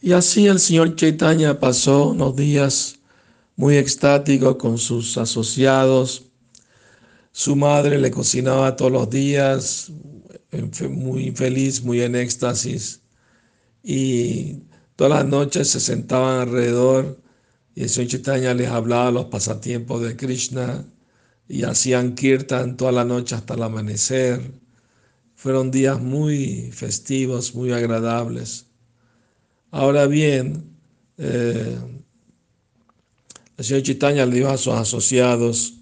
Y así el señor Chaitanya pasó unos días muy extático con sus asociados. Su madre le cocinaba todos los días, muy feliz, muy en éxtasis. Y todas las noches se sentaban alrededor y el señor Chaitanya les hablaba los pasatiempos de Krishna y hacían kirtan toda la noche hasta el amanecer. Fueron días muy festivos, muy agradables. Ahora bien, eh, el señor Chitaña le dijo a sus asociados,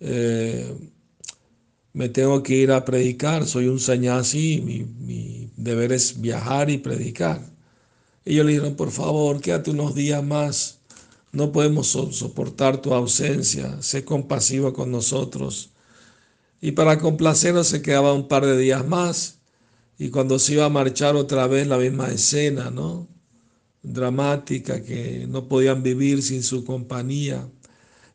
eh, me tengo que ir a predicar, soy un sañasi, mi, mi deber es viajar y predicar. Ellos le dijeron, por favor, quédate unos días más, no podemos soportar tu ausencia, sé compasivo con nosotros. Y para complacernos se quedaba un par de días más. Y cuando se iba a marchar otra vez la misma escena, ¿no? Dramática, que no podían vivir sin su compañía.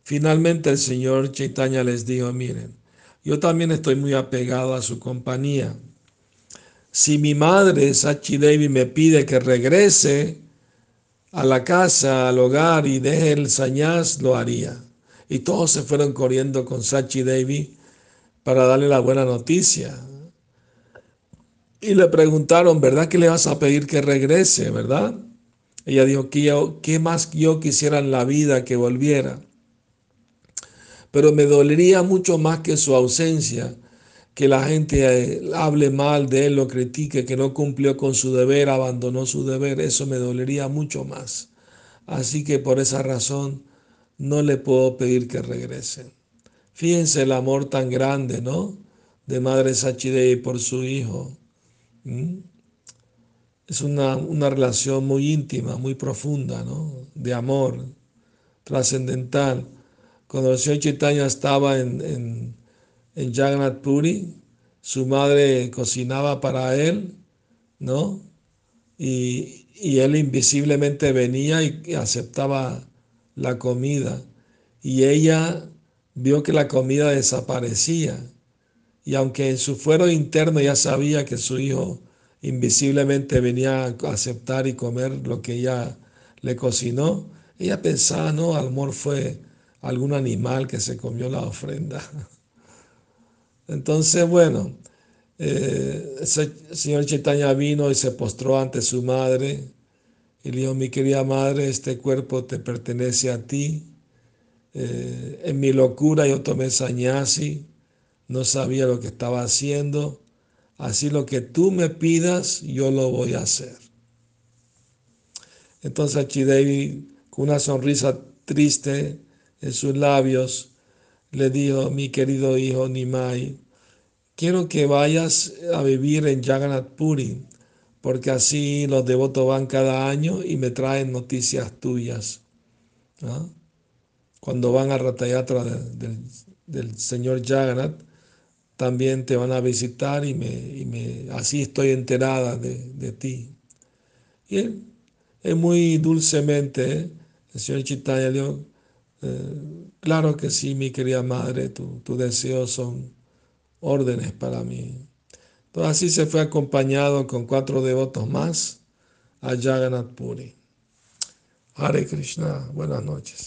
Finalmente el Señor Chaitanya les dijo, miren, yo también estoy muy apegado a su compañía. Si mi madre, Sachi Devi, me pide que regrese a la casa, al hogar y deje el sañaz, lo haría. Y todos se fueron corriendo con Sachi Devi para darle la buena noticia. Y le preguntaron, ¿verdad que le vas a pedir que regrese, verdad? Ella dijo, ¿qué más yo quisiera en la vida que volviera? Pero me dolería mucho más que su ausencia, que la gente eh, hable mal de él, lo critique, que no cumplió con su deber, abandonó su deber, eso me dolería mucho más. Así que por esa razón no le puedo pedir que regrese. Fíjense el amor tan grande, ¿no? De Madre Sachidei por su hijo. Es una, una, relación muy íntima, muy profunda, ¿no? De amor, trascendental. Cuando el señor Chaitanya estaba en, en, en Jagannath Puri, su madre cocinaba para él, ¿no? Y, y él invisiblemente venía y aceptaba la comida. Y ella vio que la comida desaparecía. Y aunque en su fuero interno ya sabía que su hijo invisiblemente venía a aceptar y comer lo que ella le cocinó, ella pensaba, no, a lo mejor fue algún animal que se comió la ofrenda. Entonces, bueno, eh, el señor Chaitanya vino y se postró ante su madre y le dijo, mi querida madre, este cuerpo te pertenece a ti. Eh, en mi locura yo tomé sañasi, no sabía lo que estaba haciendo, así lo que tú me pidas, yo lo voy a hacer. Entonces Chidevi, con una sonrisa triste en sus labios, le dijo, mi querido hijo Nimai, quiero que vayas a vivir en Jagannath Puri, porque así los devotos van cada año y me traen noticias tuyas. Cuando van a Ratayatra del, del, señor Jagannath, también te van a visitar y, me, y me, así estoy enterada de, de ti. Y él, muy dulcemente, ¿eh? el señor Chaitanya dijo, eh, claro que sí, mi querida madre, tus tu deseos son órdenes para mí. Entonces así se fue acompañado con cuatro devotos más a Jagannath Puri. Hare Krishna, buenas noches.